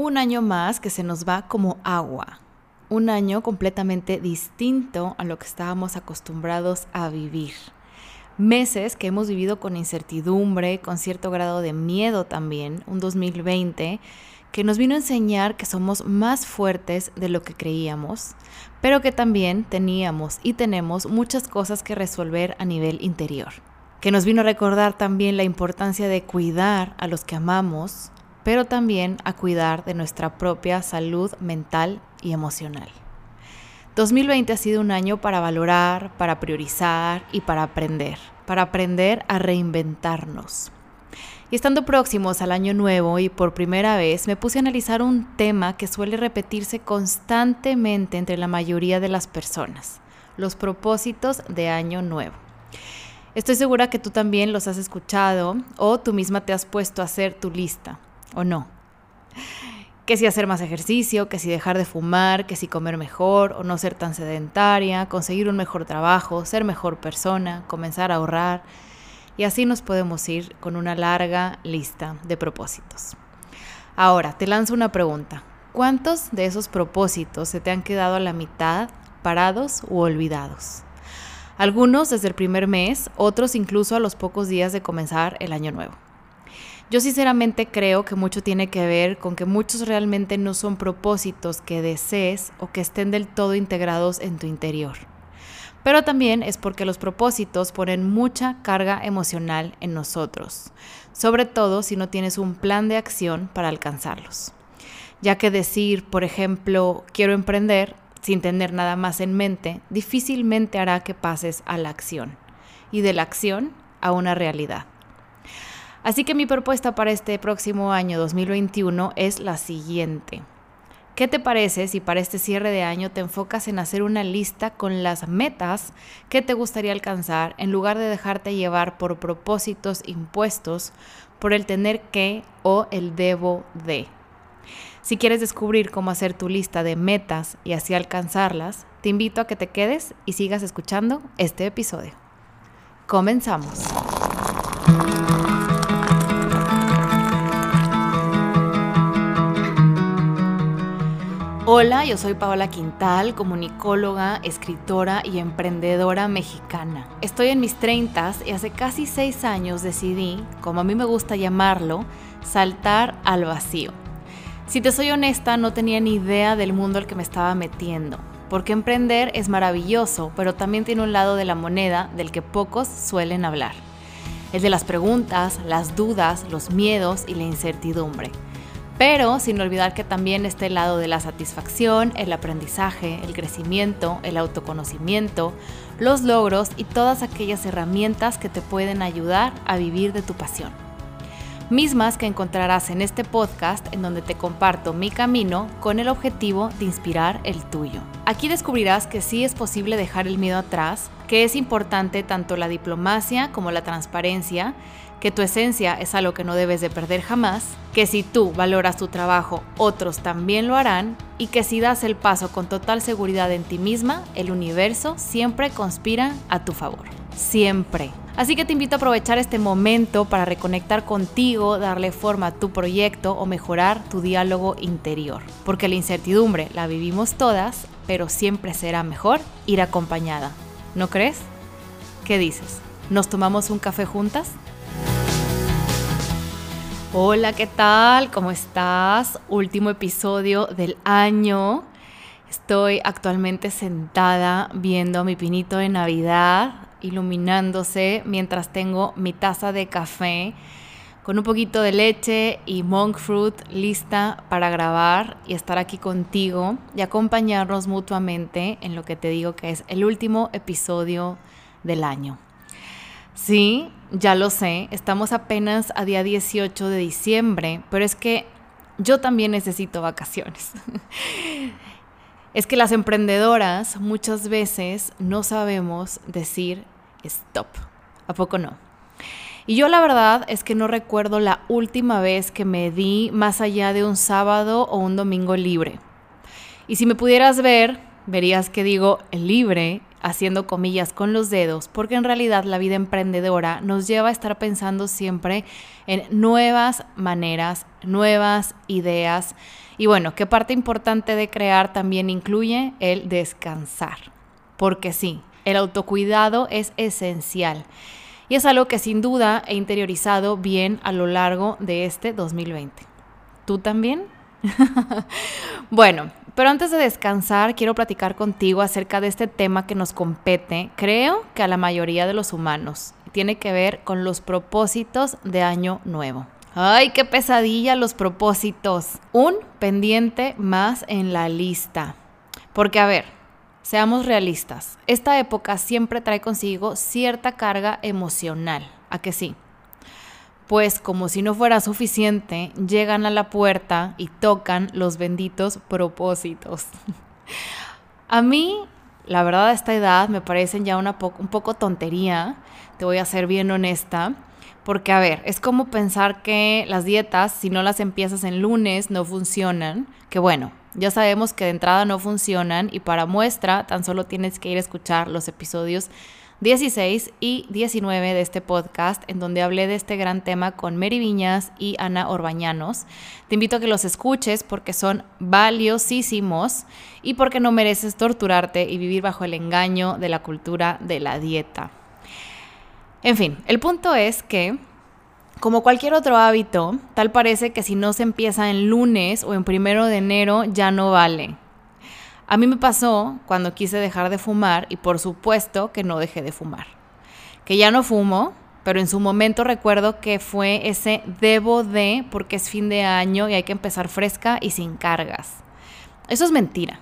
un año más que se nos va como agua. Un año completamente distinto a lo que estábamos acostumbrados a vivir. Meses que hemos vivido con incertidumbre, con cierto grado de miedo también, un 2020 que nos vino a enseñar que somos más fuertes de lo que creíamos, pero que también teníamos y tenemos muchas cosas que resolver a nivel interior. Que nos vino a recordar también la importancia de cuidar a los que amamos, pero también a cuidar de nuestra propia salud mental y emocional. 2020 ha sido un año para valorar, para priorizar y para aprender, para aprender a reinventarnos. Y estando próximos al año nuevo y por primera vez me puse a analizar un tema que suele repetirse constantemente entre la mayoría de las personas, los propósitos de año nuevo. Estoy segura que tú también los has escuchado o tú misma te has puesto a hacer tu lista, ¿o no? Que si hacer más ejercicio, que si dejar de fumar, que si comer mejor o no ser tan sedentaria, conseguir un mejor trabajo, ser mejor persona, comenzar a ahorrar, y así nos podemos ir con una larga lista de propósitos. Ahora, te lanzo una pregunta. ¿Cuántos de esos propósitos se te han quedado a la mitad, parados u olvidados? Algunos desde el primer mes, otros incluso a los pocos días de comenzar el año nuevo. Yo sinceramente creo que mucho tiene que ver con que muchos realmente no son propósitos que desees o que estén del todo integrados en tu interior pero también es porque los propósitos ponen mucha carga emocional en nosotros, sobre todo si no tienes un plan de acción para alcanzarlos. Ya que decir, por ejemplo, quiero emprender sin tener nada más en mente, difícilmente hará que pases a la acción y de la acción a una realidad. Así que mi propuesta para este próximo año 2021 es la siguiente. ¿Qué te parece si para este cierre de año te enfocas en hacer una lista con las metas que te gustaría alcanzar en lugar de dejarte llevar por propósitos impuestos por el tener que o el debo de? Si quieres descubrir cómo hacer tu lista de metas y así alcanzarlas, te invito a que te quedes y sigas escuchando este episodio. Comenzamos. Hola, yo soy Paola Quintal, comunicóloga, escritora y emprendedora mexicana. Estoy en mis 30 y hace casi 6 años decidí, como a mí me gusta llamarlo, saltar al vacío. Si te soy honesta, no tenía ni idea del mundo al que me estaba metiendo, porque emprender es maravilloso, pero también tiene un lado de la moneda del que pocos suelen hablar. El de las preguntas, las dudas, los miedos y la incertidumbre pero sin olvidar que también está el lado de la satisfacción, el aprendizaje, el crecimiento, el autoconocimiento, los logros y todas aquellas herramientas que te pueden ayudar a vivir de tu pasión. Mismas que encontrarás en este podcast en donde te comparto mi camino con el objetivo de inspirar el tuyo. Aquí descubrirás que sí es posible dejar el miedo atrás, que es importante tanto la diplomacia como la transparencia, que tu esencia es algo que no debes de perder jamás, que si tú valoras tu trabajo, otros también lo harán y que si das el paso con total seguridad en ti misma, el universo siempre conspira a tu favor. Siempre. Así que te invito a aprovechar este momento para reconectar contigo, darle forma a tu proyecto o mejorar tu diálogo interior. Porque la incertidumbre la vivimos todas, pero siempre será mejor ir acompañada. ¿No crees? ¿Qué dices? ¿Nos tomamos un café juntas? Hola, ¿qué tal? ¿Cómo estás? Último episodio del año. Estoy actualmente sentada viendo mi pinito de Navidad iluminándose mientras tengo mi taza de café con un poquito de leche y monk fruit lista para grabar y estar aquí contigo y acompañarnos mutuamente en lo que te digo que es el último episodio del año. Sí, ya lo sé, estamos apenas a día 18 de diciembre, pero es que yo también necesito vacaciones. es que las emprendedoras muchas veces no sabemos decir stop. ¿A poco no? Y yo la verdad es que no recuerdo la última vez que me di más allá de un sábado o un domingo libre. Y si me pudieras ver, verías que digo libre haciendo comillas con los dedos, porque en realidad la vida emprendedora nos lleva a estar pensando siempre en nuevas maneras, nuevas ideas. Y bueno, qué parte importante de crear también incluye el descansar, porque sí, el autocuidado es esencial. Y es algo que sin duda he interiorizado bien a lo largo de este 2020. ¿Tú también? bueno, pero antes de descansar, quiero platicar contigo acerca de este tema que nos compete, creo que a la mayoría de los humanos. Tiene que ver con los propósitos de año nuevo. Ay, qué pesadilla los propósitos. Un pendiente más en la lista. Porque a ver, seamos realistas. Esta época siempre trae consigo cierta carga emocional. ¿A que sí? Pues como si no fuera suficiente, llegan a la puerta y tocan los benditos propósitos. a mí, la verdad, a esta edad me parecen ya una un poco tontería, te voy a ser bien honesta, porque a ver, es como pensar que las dietas, si no las empiezas en lunes, no funcionan, que bueno, ya sabemos que de entrada no funcionan y para muestra tan solo tienes que ir a escuchar los episodios 16 y 19 de este podcast, en donde hablé de este gran tema con Mary Viñas y Ana Orbañanos. Te invito a que los escuches porque son valiosísimos y porque no mereces torturarte y vivir bajo el engaño de la cultura de la dieta. En fin, el punto es que como cualquier otro hábito, tal parece que si no se empieza en lunes o en primero de enero ya no vale. A mí me pasó cuando quise dejar de fumar y por supuesto que no dejé de fumar. Que ya no fumo, pero en su momento recuerdo que fue ese debo de porque es fin de año y hay que empezar fresca y sin cargas. Eso es mentira.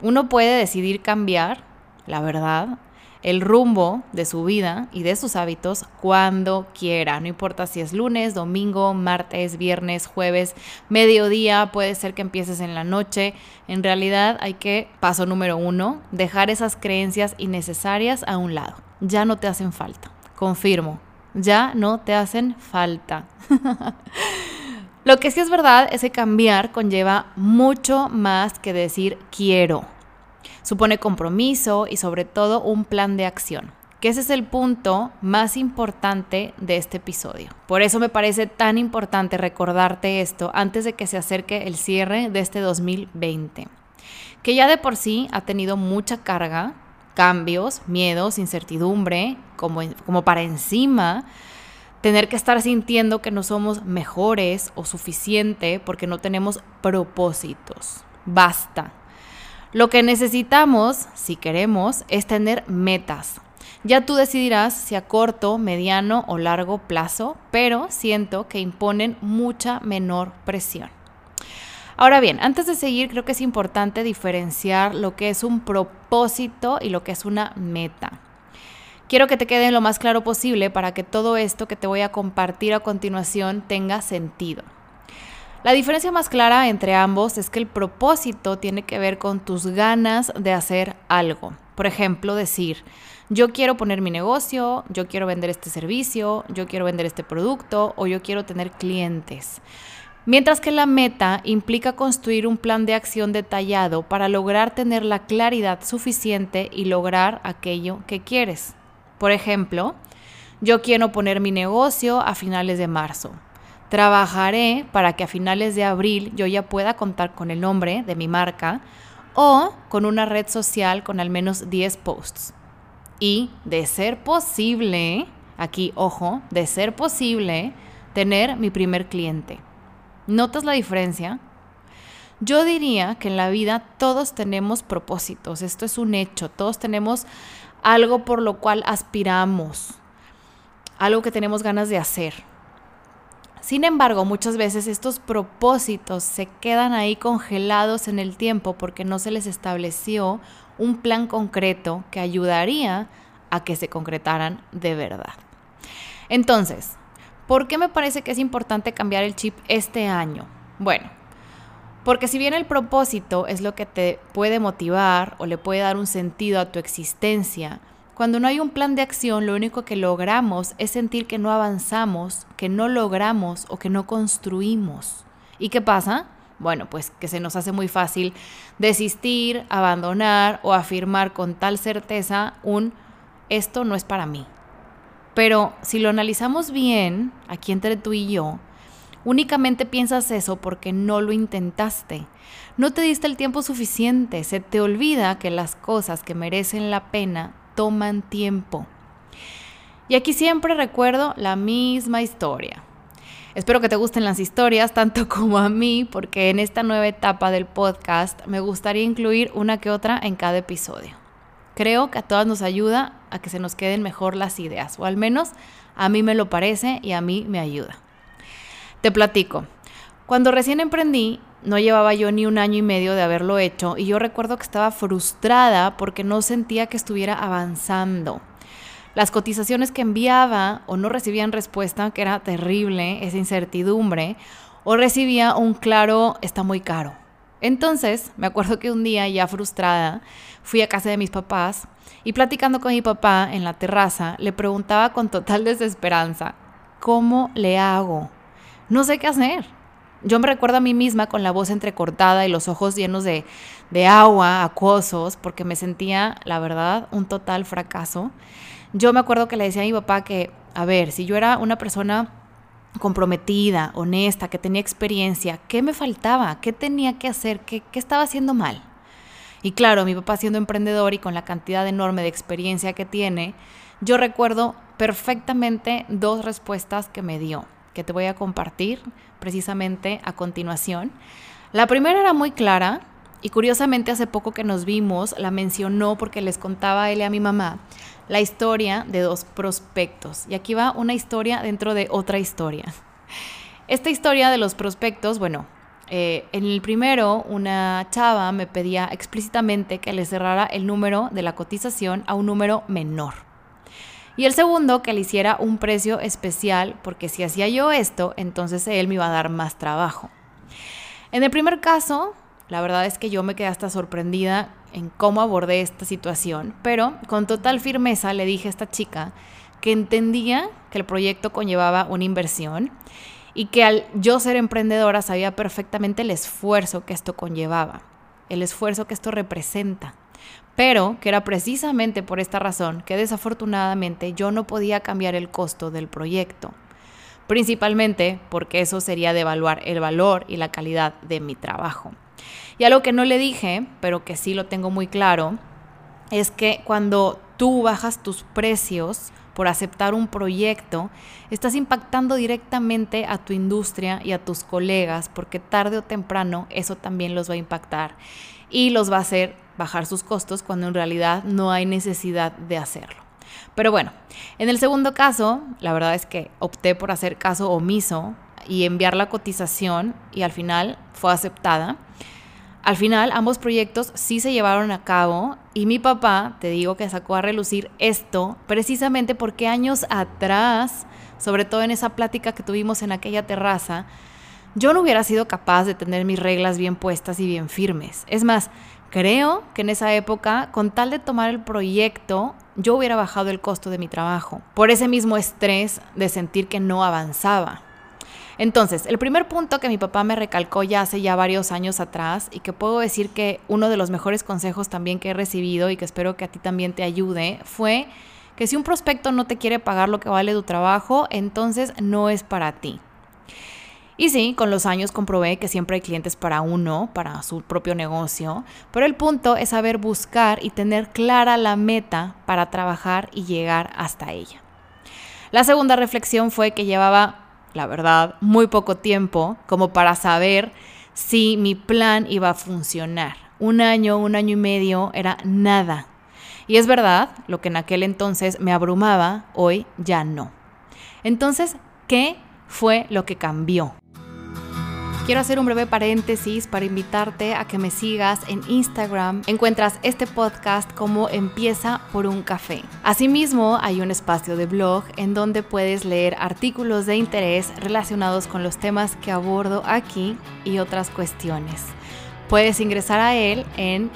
Uno puede decidir cambiar, la verdad, el rumbo de su vida y de sus hábitos cuando quiera. No importa si es lunes, domingo, martes, viernes, jueves, mediodía, puede ser que empieces en la noche. En realidad hay que, paso número uno, dejar esas creencias innecesarias a un lado. Ya no te hacen falta. Confirmo, ya no te hacen falta. Lo que sí es verdad es que cambiar conlleva mucho más que decir quiero. Supone compromiso y sobre todo un plan de acción que ese es el punto más importante de este episodio. Por eso me parece tan importante recordarte esto antes de que se acerque el cierre de este 2020, que ya de por sí ha tenido mucha carga, cambios, miedos, incertidumbre, como, como para encima tener que estar sintiendo que no somos mejores o suficiente porque no tenemos propósitos. Basta. Lo que necesitamos, si queremos, es tener metas. Ya tú decidirás si a corto, mediano o largo plazo, pero siento que imponen mucha menor presión. Ahora bien, antes de seguir, creo que es importante diferenciar lo que es un propósito y lo que es una meta. Quiero que te quede lo más claro posible para que todo esto que te voy a compartir a continuación tenga sentido. La diferencia más clara entre ambos es que el propósito tiene que ver con tus ganas de hacer algo. Por ejemplo, decir, yo quiero poner mi negocio, yo quiero vender este servicio, yo quiero vender este producto o yo quiero tener clientes. Mientras que la meta implica construir un plan de acción detallado para lograr tener la claridad suficiente y lograr aquello que quieres. Por ejemplo, yo quiero poner mi negocio a finales de marzo. Trabajaré para que a finales de abril yo ya pueda contar con el nombre de mi marca o con una red social con al menos 10 posts. Y de ser posible, aquí ojo, de ser posible, tener mi primer cliente. ¿Notas la diferencia? Yo diría que en la vida todos tenemos propósitos, esto es un hecho, todos tenemos algo por lo cual aspiramos, algo que tenemos ganas de hacer. Sin embargo, muchas veces estos propósitos se quedan ahí congelados en el tiempo porque no se les estableció un plan concreto que ayudaría a que se concretaran de verdad. Entonces, ¿por qué me parece que es importante cambiar el chip este año? Bueno, porque si bien el propósito es lo que te puede motivar o le puede dar un sentido a tu existencia, cuando no hay un plan de acción, lo único que logramos es sentir que no avanzamos, que no logramos o que no construimos. ¿Y qué pasa? Bueno, pues que se nos hace muy fácil desistir, abandonar o afirmar con tal certeza un esto no es para mí. Pero si lo analizamos bien, aquí entre tú y yo, únicamente piensas eso porque no lo intentaste. No te diste el tiempo suficiente, se te olvida que las cosas que merecen la pena toman tiempo. Y aquí siempre recuerdo la misma historia. Espero que te gusten las historias tanto como a mí, porque en esta nueva etapa del podcast me gustaría incluir una que otra en cada episodio. Creo que a todas nos ayuda a que se nos queden mejor las ideas, o al menos a mí me lo parece y a mí me ayuda. Te platico. Cuando recién emprendí, no llevaba yo ni un año y medio de haberlo hecho y yo recuerdo que estaba frustrada porque no sentía que estuviera avanzando las cotizaciones que enviaba o no recibían respuesta, que era terrible, esa incertidumbre, o recibía un claro, está muy caro. Entonces, me acuerdo que un día, ya frustrada, fui a casa de mis papás y platicando con mi papá en la terraza, le preguntaba con total desesperanza, ¿cómo le hago? No sé qué hacer. Yo me recuerdo a mí misma con la voz entrecortada y los ojos llenos de, de agua, acuosos, porque me sentía, la verdad, un total fracaso. Yo me acuerdo que le decía a mi papá que, a ver, si yo era una persona comprometida, honesta, que tenía experiencia, ¿qué me faltaba? ¿Qué tenía que hacer? ¿Qué, qué estaba haciendo mal? Y claro, mi papá siendo emprendedor y con la cantidad enorme de experiencia que tiene, yo recuerdo perfectamente dos respuestas que me dio, que te voy a compartir precisamente a continuación. La primera era muy clara y curiosamente hace poco que nos vimos la mencionó porque les contaba a él y a mi mamá la historia de dos prospectos. Y aquí va una historia dentro de otra historia. Esta historia de los prospectos, bueno, eh, en el primero una chava me pedía explícitamente que le cerrara el número de la cotización a un número menor. Y el segundo que le hiciera un precio especial porque si hacía yo esto, entonces él me iba a dar más trabajo. En el primer caso, la verdad es que yo me quedé hasta sorprendida en cómo abordé esta situación, pero con total firmeza le dije a esta chica que entendía que el proyecto conllevaba una inversión y que al yo ser emprendedora sabía perfectamente el esfuerzo que esto conllevaba, el esfuerzo que esto representa, pero que era precisamente por esta razón que desafortunadamente yo no podía cambiar el costo del proyecto, principalmente porque eso sería devaluar el valor y la calidad de mi trabajo. Y algo que no le dije, pero que sí lo tengo muy claro, es que cuando tú bajas tus precios por aceptar un proyecto, estás impactando directamente a tu industria y a tus colegas, porque tarde o temprano eso también los va a impactar y los va a hacer bajar sus costos cuando en realidad no hay necesidad de hacerlo. Pero bueno, en el segundo caso, la verdad es que opté por hacer caso omiso y enviar la cotización y al final fue aceptada. Al final, ambos proyectos sí se llevaron a cabo y mi papá, te digo que sacó a relucir esto precisamente porque años atrás, sobre todo en esa plática que tuvimos en aquella terraza, yo no hubiera sido capaz de tener mis reglas bien puestas y bien firmes. Es más, creo que en esa época, con tal de tomar el proyecto, yo hubiera bajado el costo de mi trabajo, por ese mismo estrés de sentir que no avanzaba. Entonces, el primer punto que mi papá me recalcó ya hace ya varios años atrás y que puedo decir que uno de los mejores consejos también que he recibido y que espero que a ti también te ayude fue que si un prospecto no te quiere pagar lo que vale tu trabajo, entonces no es para ti. Y sí, con los años comprobé que siempre hay clientes para uno, para su propio negocio, pero el punto es saber buscar y tener clara la meta para trabajar y llegar hasta ella. La segunda reflexión fue que llevaba la verdad, muy poco tiempo como para saber si mi plan iba a funcionar. Un año, un año y medio era nada. Y es verdad, lo que en aquel entonces me abrumaba, hoy ya no. Entonces, ¿qué fue lo que cambió? Quiero hacer un breve paréntesis para invitarte a que me sigas en Instagram. Encuentras este podcast como Empieza por un café. Asimismo, hay un espacio de blog en donde puedes leer artículos de interés relacionados con los temas que abordo aquí y otras cuestiones. Puedes ingresar a él en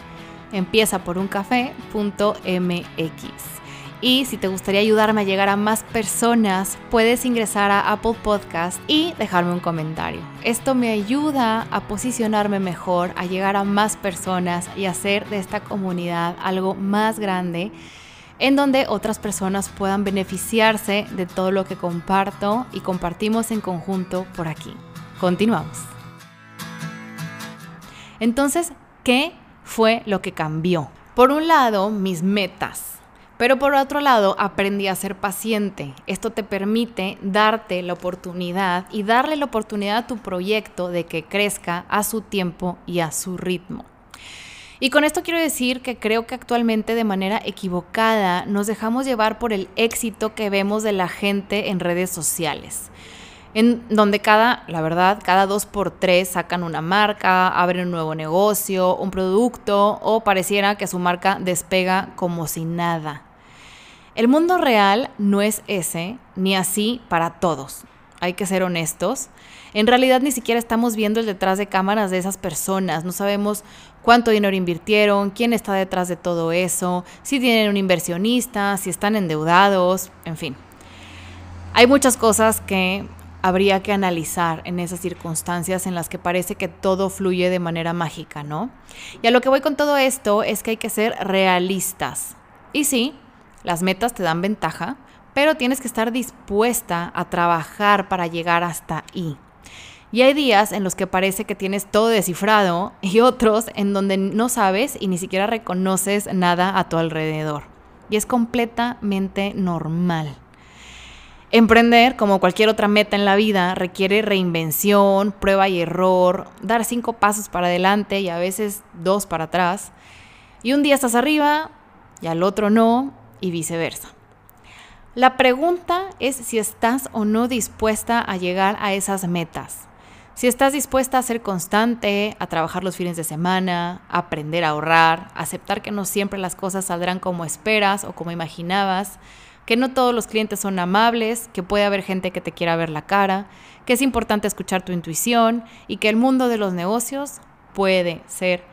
empiezaporuncafé.mx. Y si te gustaría ayudarme a llegar a más personas, puedes ingresar a Apple Podcast y dejarme un comentario. Esto me ayuda a posicionarme mejor, a llegar a más personas y hacer de esta comunidad algo más grande en donde otras personas puedan beneficiarse de todo lo que comparto y compartimos en conjunto por aquí. Continuamos. Entonces, ¿qué fue lo que cambió? Por un lado, mis metas. Pero por otro lado, aprendí a ser paciente. Esto te permite darte la oportunidad y darle la oportunidad a tu proyecto de que crezca a su tiempo y a su ritmo. Y con esto quiero decir que creo que actualmente de manera equivocada nos dejamos llevar por el éxito que vemos de la gente en redes sociales en donde cada, la verdad, cada dos por tres sacan una marca, abren un nuevo negocio, un producto o pareciera que su marca despega como si nada. El mundo real no es ese, ni así para todos. Hay que ser honestos. En realidad ni siquiera estamos viendo el detrás de cámaras de esas personas. No sabemos cuánto dinero invirtieron, quién está detrás de todo eso, si tienen un inversionista, si están endeudados, en fin. Hay muchas cosas que habría que analizar en esas circunstancias en las que parece que todo fluye de manera mágica, ¿no? Y a lo que voy con todo esto es que hay que ser realistas. Y sí, las metas te dan ventaja, pero tienes que estar dispuesta a trabajar para llegar hasta ahí. Y hay días en los que parece que tienes todo descifrado y otros en donde no sabes y ni siquiera reconoces nada a tu alrededor. Y es completamente normal. Emprender, como cualquier otra meta en la vida, requiere reinvención, prueba y error, dar cinco pasos para adelante y a veces dos para atrás. Y un día estás arriba y al otro no, y viceversa. La pregunta es si estás o no dispuesta a llegar a esas metas. Si estás dispuesta a ser constante, a trabajar los fines de semana, a aprender a ahorrar, a aceptar que no siempre las cosas saldrán como esperas o como imaginabas, que no todos los clientes son amables, que puede haber gente que te quiera ver la cara, que es importante escuchar tu intuición y que el mundo de los negocios puede ser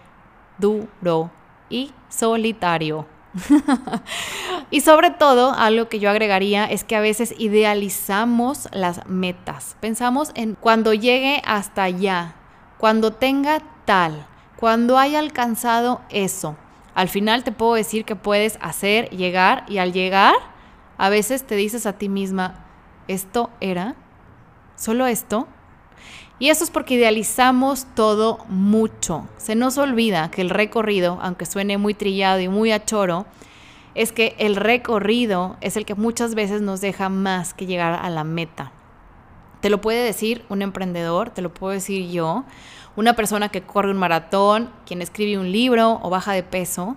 duro y solitario. y sobre todo, algo que yo agregaría es que a veces idealizamos las metas. Pensamos en cuando llegue hasta allá, cuando tenga tal, cuando haya alcanzado eso. Al final te puedo decir que puedes hacer, llegar y al llegar a veces te dices a ti misma, ¿esto era? ¿Solo esto? Y eso es porque idealizamos todo mucho. Se nos olvida que el recorrido, aunque suene muy trillado y muy a choro, es que el recorrido es el que muchas veces nos deja más que llegar a la meta. Te lo puede decir un emprendedor, te lo puedo decir yo, una persona que corre un maratón, quien escribe un libro o baja de peso.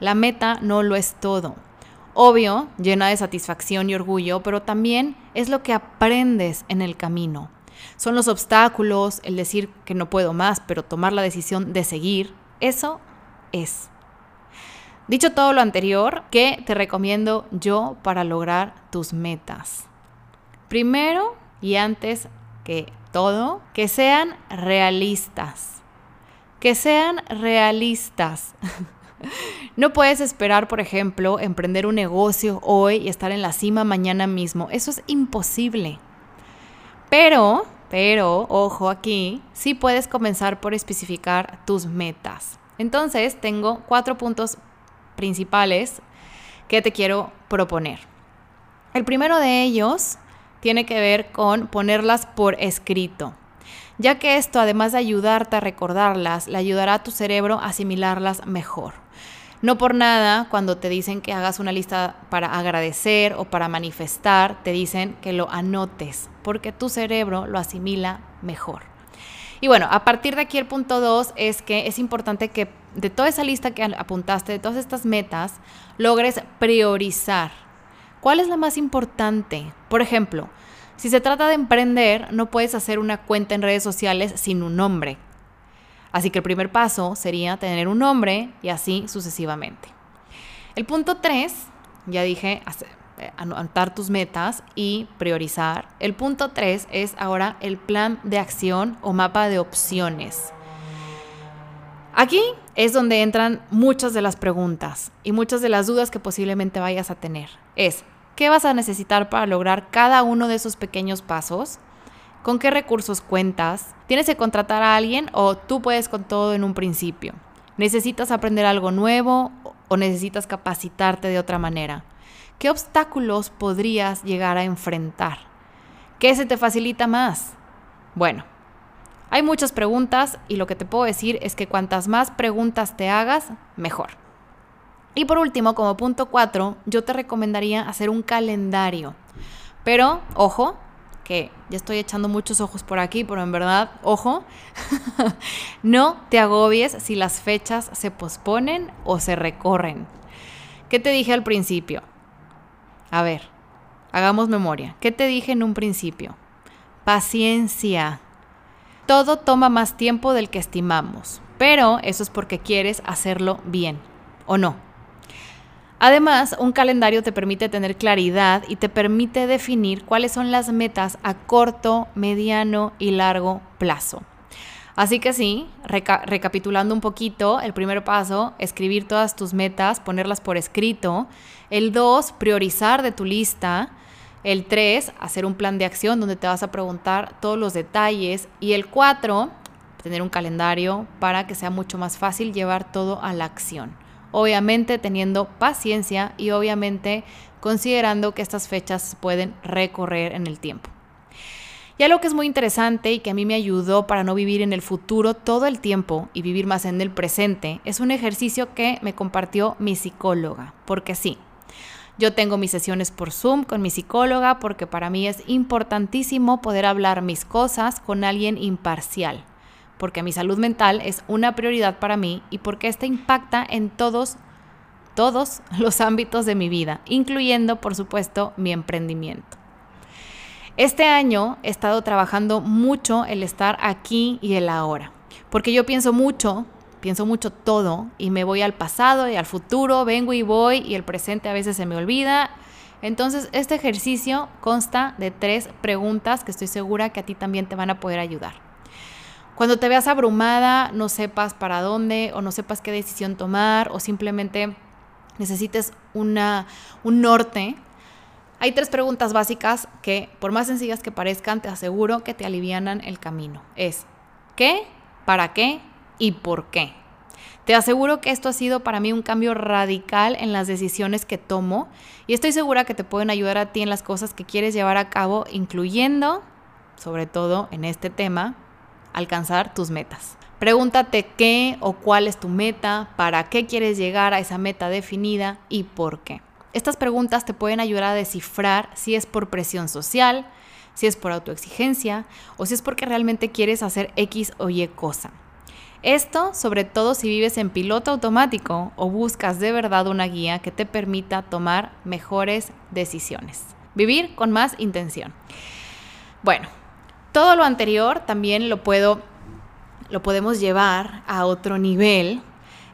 La meta no lo es todo. Obvio, llena de satisfacción y orgullo, pero también es lo que aprendes en el camino. Son los obstáculos, el decir que no puedo más, pero tomar la decisión de seguir. Eso es. Dicho todo lo anterior, ¿qué te recomiendo yo para lograr tus metas? Primero y antes que todo, que sean realistas. Que sean realistas. No puedes esperar, por ejemplo, emprender un negocio hoy y estar en la cima mañana mismo. Eso es imposible. Pero, pero, ojo aquí, sí puedes comenzar por especificar tus metas. Entonces, tengo cuatro puntos principales que te quiero proponer. El primero de ellos tiene que ver con ponerlas por escrito ya que esto, además de ayudarte a recordarlas, le ayudará a tu cerebro a asimilarlas mejor. No por nada, cuando te dicen que hagas una lista para agradecer o para manifestar, te dicen que lo anotes, porque tu cerebro lo asimila mejor. Y bueno, a partir de aquí el punto 2 es que es importante que de toda esa lista que apuntaste, de todas estas metas, logres priorizar. ¿Cuál es la más importante? Por ejemplo, si se trata de emprender, no puedes hacer una cuenta en redes sociales sin un nombre. Así que el primer paso sería tener un nombre y así sucesivamente. El punto 3, ya dije, eh, anotar tus metas y priorizar. El punto 3 es ahora el plan de acción o mapa de opciones. Aquí es donde entran muchas de las preguntas y muchas de las dudas que posiblemente vayas a tener. Es, ¿qué vas a necesitar para lograr cada uno de esos pequeños pasos? ¿Con qué recursos cuentas? ¿Tienes que contratar a alguien o tú puedes con todo en un principio? ¿Necesitas aprender algo nuevo o necesitas capacitarte de otra manera? ¿Qué obstáculos podrías llegar a enfrentar? ¿Qué se te facilita más? Bueno, hay muchas preguntas y lo que te puedo decir es que cuantas más preguntas te hagas, mejor. Y por último, como punto 4, yo te recomendaría hacer un calendario. Pero, ojo, que ya estoy echando muchos ojos por aquí, pero en verdad, ojo, no te agobies si las fechas se posponen o se recorren. ¿Qué te dije al principio? A ver, hagamos memoria. ¿Qué te dije en un principio? Paciencia. Todo toma más tiempo del que estimamos, pero eso es porque quieres hacerlo bien, ¿o no? Además, un calendario te permite tener claridad y te permite definir cuáles son las metas a corto, mediano y largo plazo. Así que sí, recapitulando un poquito, el primer paso, escribir todas tus metas, ponerlas por escrito. El dos, priorizar de tu lista. El tres, hacer un plan de acción donde te vas a preguntar todos los detalles. Y el cuatro, tener un calendario para que sea mucho más fácil llevar todo a la acción obviamente teniendo paciencia y obviamente considerando que estas fechas pueden recorrer en el tiempo. Y algo que es muy interesante y que a mí me ayudó para no vivir en el futuro todo el tiempo y vivir más en el presente es un ejercicio que me compartió mi psicóloga, porque sí, yo tengo mis sesiones por Zoom con mi psicóloga porque para mí es importantísimo poder hablar mis cosas con alguien imparcial porque mi salud mental es una prioridad para mí y porque esta impacta en todos, todos los ámbitos de mi vida, incluyendo, por supuesto, mi emprendimiento. Este año he estado trabajando mucho el estar aquí y el ahora, porque yo pienso mucho, pienso mucho todo y me voy al pasado y al futuro, vengo y voy y el presente a veces se me olvida. Entonces, este ejercicio consta de tres preguntas que estoy segura que a ti también te van a poder ayudar. Cuando te veas abrumada, no sepas para dónde o no sepas qué decisión tomar o simplemente necesites una, un norte, hay tres preguntas básicas que, por más sencillas que parezcan, te aseguro que te alivianan el camino. Es ¿qué? ¿Para qué? ¿Y por qué? Te aseguro que esto ha sido para mí un cambio radical en las decisiones que tomo y estoy segura que te pueden ayudar a ti en las cosas que quieres llevar a cabo, incluyendo, sobre todo en este tema, alcanzar tus metas. Pregúntate qué o cuál es tu meta, para qué quieres llegar a esa meta definida y por qué. Estas preguntas te pueden ayudar a descifrar si es por presión social, si es por autoexigencia o si es porque realmente quieres hacer X o Y cosa. Esto sobre todo si vives en piloto automático o buscas de verdad una guía que te permita tomar mejores decisiones. Vivir con más intención. Bueno, todo lo anterior también lo puedo, lo podemos llevar a otro nivel.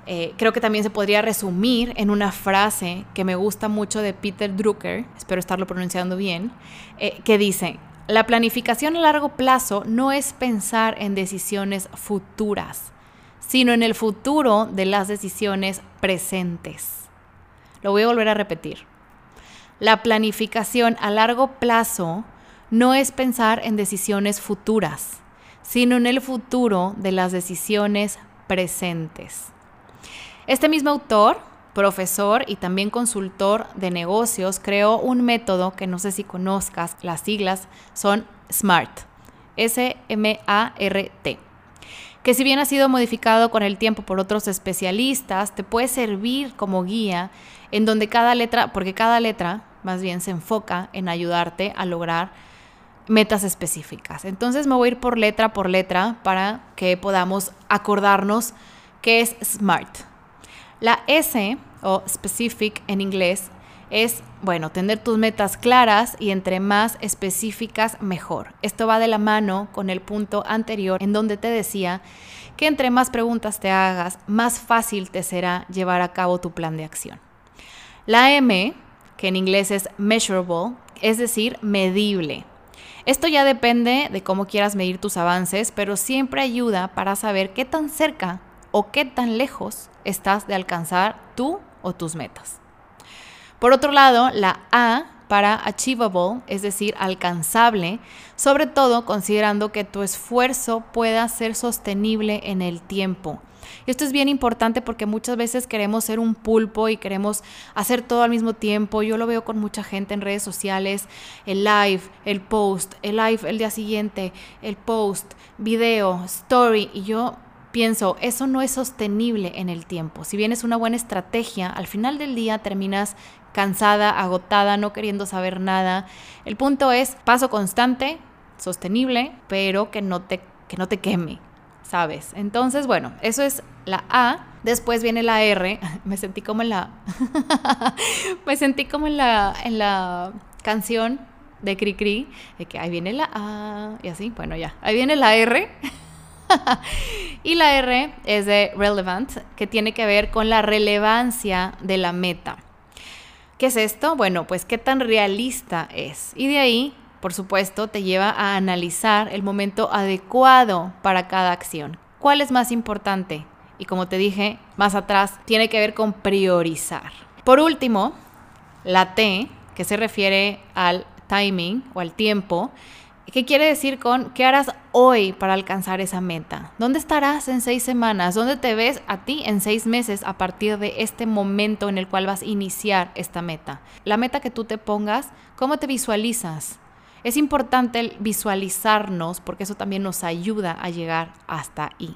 Eh, creo que también se podría resumir en una frase que me gusta mucho de Peter Drucker, espero estarlo pronunciando bien, eh, que dice, la planificación a largo plazo no es pensar en decisiones futuras, sino en el futuro de las decisiones presentes. Lo voy a volver a repetir. La planificación a largo plazo no es pensar en decisiones futuras, sino en el futuro de las decisiones presentes. Este mismo autor, profesor y también consultor de negocios, creó un método que no sé si conozcas, las siglas son SMART, S-M-A-R-T, que si bien ha sido modificado con el tiempo por otros especialistas, te puede servir como guía en donde cada letra, porque cada letra más bien se enfoca en ayudarte a lograr metas específicas. Entonces me voy a ir por letra por letra para que podamos acordarnos qué es SMART. La S o specific en inglés es, bueno, tener tus metas claras y entre más específicas mejor. Esto va de la mano con el punto anterior en donde te decía que entre más preguntas te hagas, más fácil te será llevar a cabo tu plan de acción. La M, que en inglés es measurable, es decir, medible. Esto ya depende de cómo quieras medir tus avances, pero siempre ayuda para saber qué tan cerca o qué tan lejos estás de alcanzar tú o tus metas. Por otro lado, la A para achievable, es decir, alcanzable, sobre todo considerando que tu esfuerzo pueda ser sostenible en el tiempo. Y esto es bien importante porque muchas veces queremos ser un pulpo y queremos hacer todo al mismo tiempo. Yo lo veo con mucha gente en redes sociales, el live, el post, el live el día siguiente, el post, video, story. Y yo pienso, eso no es sostenible en el tiempo. Si bien es una buena estrategia, al final del día terminas cansada, agotada, no queriendo saber nada. El punto es paso constante, sostenible, pero que no te, que no te queme, ¿sabes? Entonces, bueno, eso es la A. Después viene la R. Me sentí como en la. me sentí como en la, en la canción de Cri Cri, de que ahí viene la A y así. Bueno, ya. Ahí viene la R. y la R es de relevant, que tiene que ver con la relevancia de la meta. ¿Qué es esto? Bueno, pues qué tan realista es. Y de ahí, por supuesto, te lleva a analizar el momento adecuado para cada acción. ¿Cuál es más importante? Y como te dije más atrás, tiene que ver con priorizar. Por último, la T, que se refiere al timing o al tiempo, ¿Qué quiere decir con qué harás hoy para alcanzar esa meta? ¿Dónde estarás en seis semanas? ¿Dónde te ves a ti en seis meses a partir de este momento en el cual vas a iniciar esta meta? La meta que tú te pongas, ¿cómo te visualizas? Es importante visualizarnos porque eso también nos ayuda a llegar hasta ahí.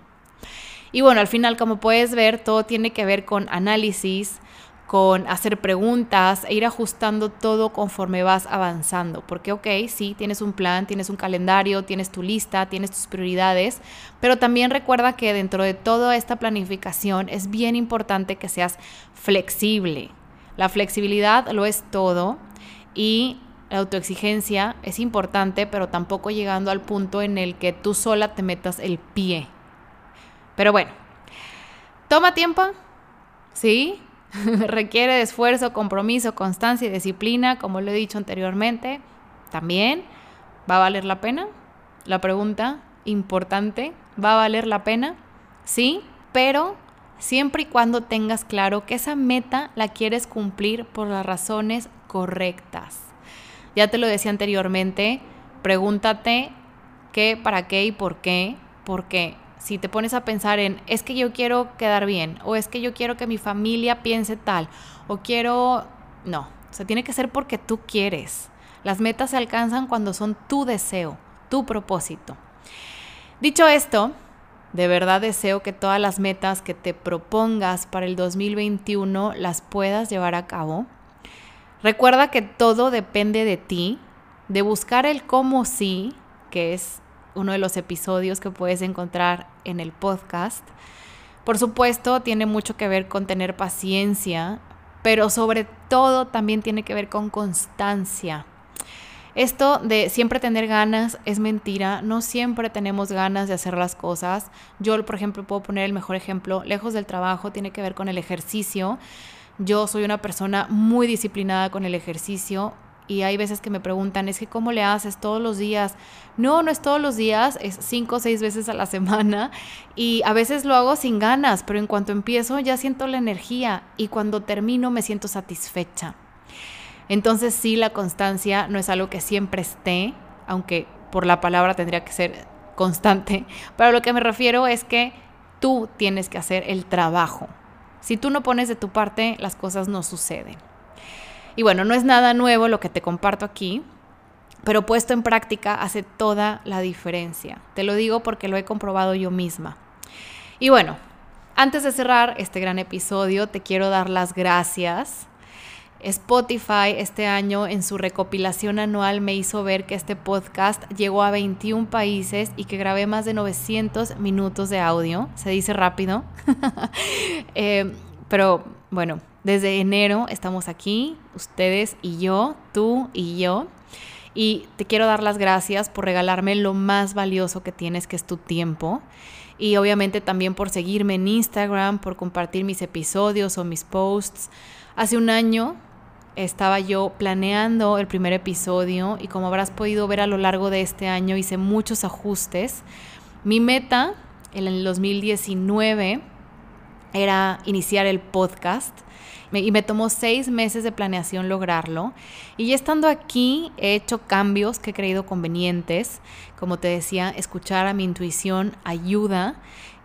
Y bueno, al final, como puedes ver, todo tiene que ver con análisis, con hacer preguntas e ir ajustando todo conforme vas avanzando. Porque, ok, sí, tienes un plan, tienes un calendario, tienes tu lista, tienes tus prioridades, pero también recuerda que dentro de toda esta planificación es bien importante que seas flexible. La flexibilidad lo es todo y la autoexigencia es importante, pero tampoco llegando al punto en el que tú sola te metas el pie. Pero bueno, toma tiempo, ¿sí? Requiere esfuerzo, compromiso, constancia y disciplina, como lo he dicho anteriormente. También, ¿va a valer la pena? La pregunta importante, ¿va a valer la pena? Sí, pero siempre y cuando tengas claro que esa meta la quieres cumplir por las razones correctas. Ya te lo decía anteriormente, pregúntate qué, para qué y por qué, porque si te pones a pensar en, es que yo quiero quedar bien, o es que yo quiero que mi familia piense tal, o quiero... No, o sea, tiene que ser porque tú quieres. Las metas se alcanzan cuando son tu deseo, tu propósito. Dicho esto, de verdad deseo que todas las metas que te propongas para el 2021 las puedas llevar a cabo. Recuerda que todo depende de ti, de buscar el cómo sí, que es uno de los episodios que puedes encontrar en el podcast. Por supuesto, tiene mucho que ver con tener paciencia, pero sobre todo también tiene que ver con constancia. Esto de siempre tener ganas es mentira, no siempre tenemos ganas de hacer las cosas. Yo, por ejemplo, puedo poner el mejor ejemplo, lejos del trabajo, tiene que ver con el ejercicio. Yo soy una persona muy disciplinada con el ejercicio, y hay veces que me preguntan, es que ¿cómo le haces todos los días? No, no es todos los días, es cinco o seis veces a la semana y a veces lo hago sin ganas, pero en cuanto empiezo ya siento la energía y cuando termino me siento satisfecha. Entonces sí, la constancia no es algo que siempre esté, aunque por la palabra tendría que ser constante, pero lo que me refiero es que tú tienes que hacer el trabajo. Si tú no pones de tu parte, las cosas no suceden. Y bueno, no es nada nuevo lo que te comparto aquí, pero puesto en práctica hace toda la diferencia. Te lo digo porque lo he comprobado yo misma. Y bueno, antes de cerrar este gran episodio, te quiero dar las gracias. Spotify este año en su recopilación anual me hizo ver que este podcast llegó a 21 países y que grabé más de 900 minutos de audio. Se dice rápido. Eh, pero bueno, desde enero estamos aquí, ustedes y yo, tú y yo. Y te quiero dar las gracias por regalarme lo más valioso que tienes, que es tu tiempo. Y obviamente también por seguirme en Instagram, por compartir mis episodios o mis posts. Hace un año estaba yo planeando el primer episodio y como habrás podido ver a lo largo de este año hice muchos ajustes. Mi meta en el 2019 era iniciar el podcast y me tomó seis meses de planeación lograrlo. Y ya estando aquí he hecho cambios que he creído convenientes. Como te decía, escuchar a mi intuición ayuda.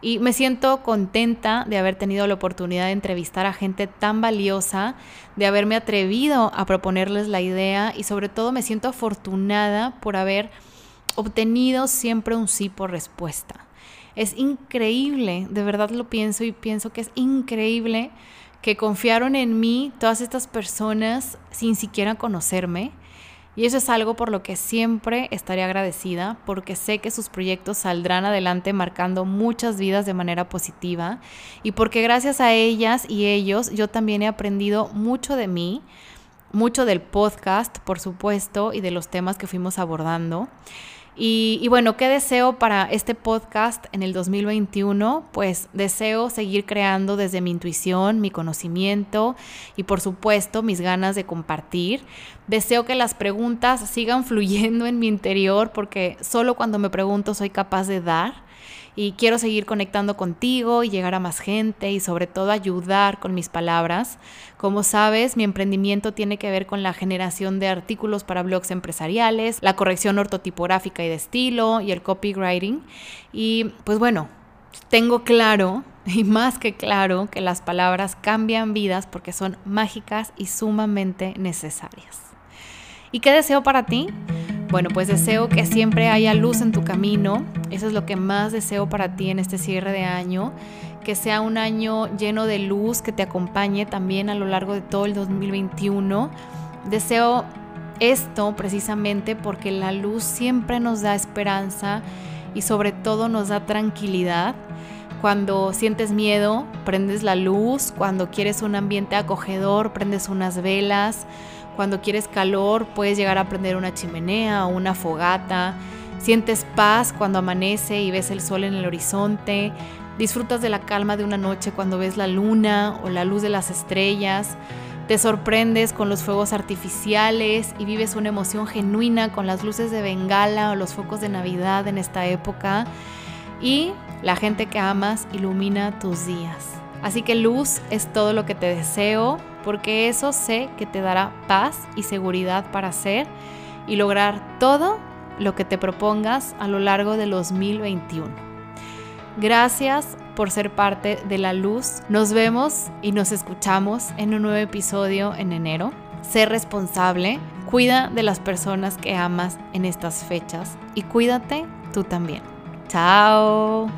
Y me siento contenta de haber tenido la oportunidad de entrevistar a gente tan valiosa, de haberme atrevido a proponerles la idea y sobre todo me siento afortunada por haber obtenido siempre un sí por respuesta. Es increíble, de verdad lo pienso y pienso que es increíble que confiaron en mí todas estas personas sin siquiera conocerme. Y eso es algo por lo que siempre estaré agradecida, porque sé que sus proyectos saldrán adelante marcando muchas vidas de manera positiva y porque gracias a ellas y ellos yo también he aprendido mucho de mí, mucho del podcast, por supuesto, y de los temas que fuimos abordando. Y, bueno, ¿qué deseo para este podcast en el 2021? Pues deseo seguir creando desde mi intuición, mi conocimiento y por supuesto mis ganas de compartir. Deseo que las preguntas sigan fluyendo en mi interior porque solo cuando me pregunto soy capaz de dar y quiero seguir conectando contigo y llegar a más gente y sobre todo ayudar con mis palabras. Como sabes, mi emprendimiento tiene que ver con la generación de artículos para blogs empresariales, la corrección ortotipográfica y de estilo y el copywriting. Y pues bueno, tengo claro y más que claro que las palabras cambian vidas porque son mágicas y sumamente necesarias. ¿Y qué deseo para ti? Bueno, pues deseo que siempre haya luz en tu camino. Eso es lo que más deseo para ti en este cierre de año. Que sea un año lleno de luz, que te acompañe también a lo largo de todo el 2021. Deseo esto precisamente porque la luz siempre nos da esperanza y sobre todo nos da tranquilidad. Cuando sientes miedo, prendes la luz. Cuando quieres un ambiente acogedor, prendes unas velas. Cuando quieres calor, puedes llegar a prender una chimenea o una fogata. Sientes paz cuando amanece y ves el sol en el horizonte. Disfrutas de la calma de una noche cuando ves la luna o la luz de las estrellas. Te sorprendes con los fuegos artificiales y vives una emoción genuina con las luces de Bengala o los focos de Navidad en esta época. Y la gente que amas ilumina tus días. Así que luz es todo lo que te deseo porque eso sé que te dará paz y seguridad para hacer y lograr todo lo que te propongas a lo largo del 2021. Gracias por ser parte de la luz. Nos vemos y nos escuchamos en un nuevo episodio en enero. Sé responsable, cuida de las personas que amas en estas fechas y cuídate tú también. Chao.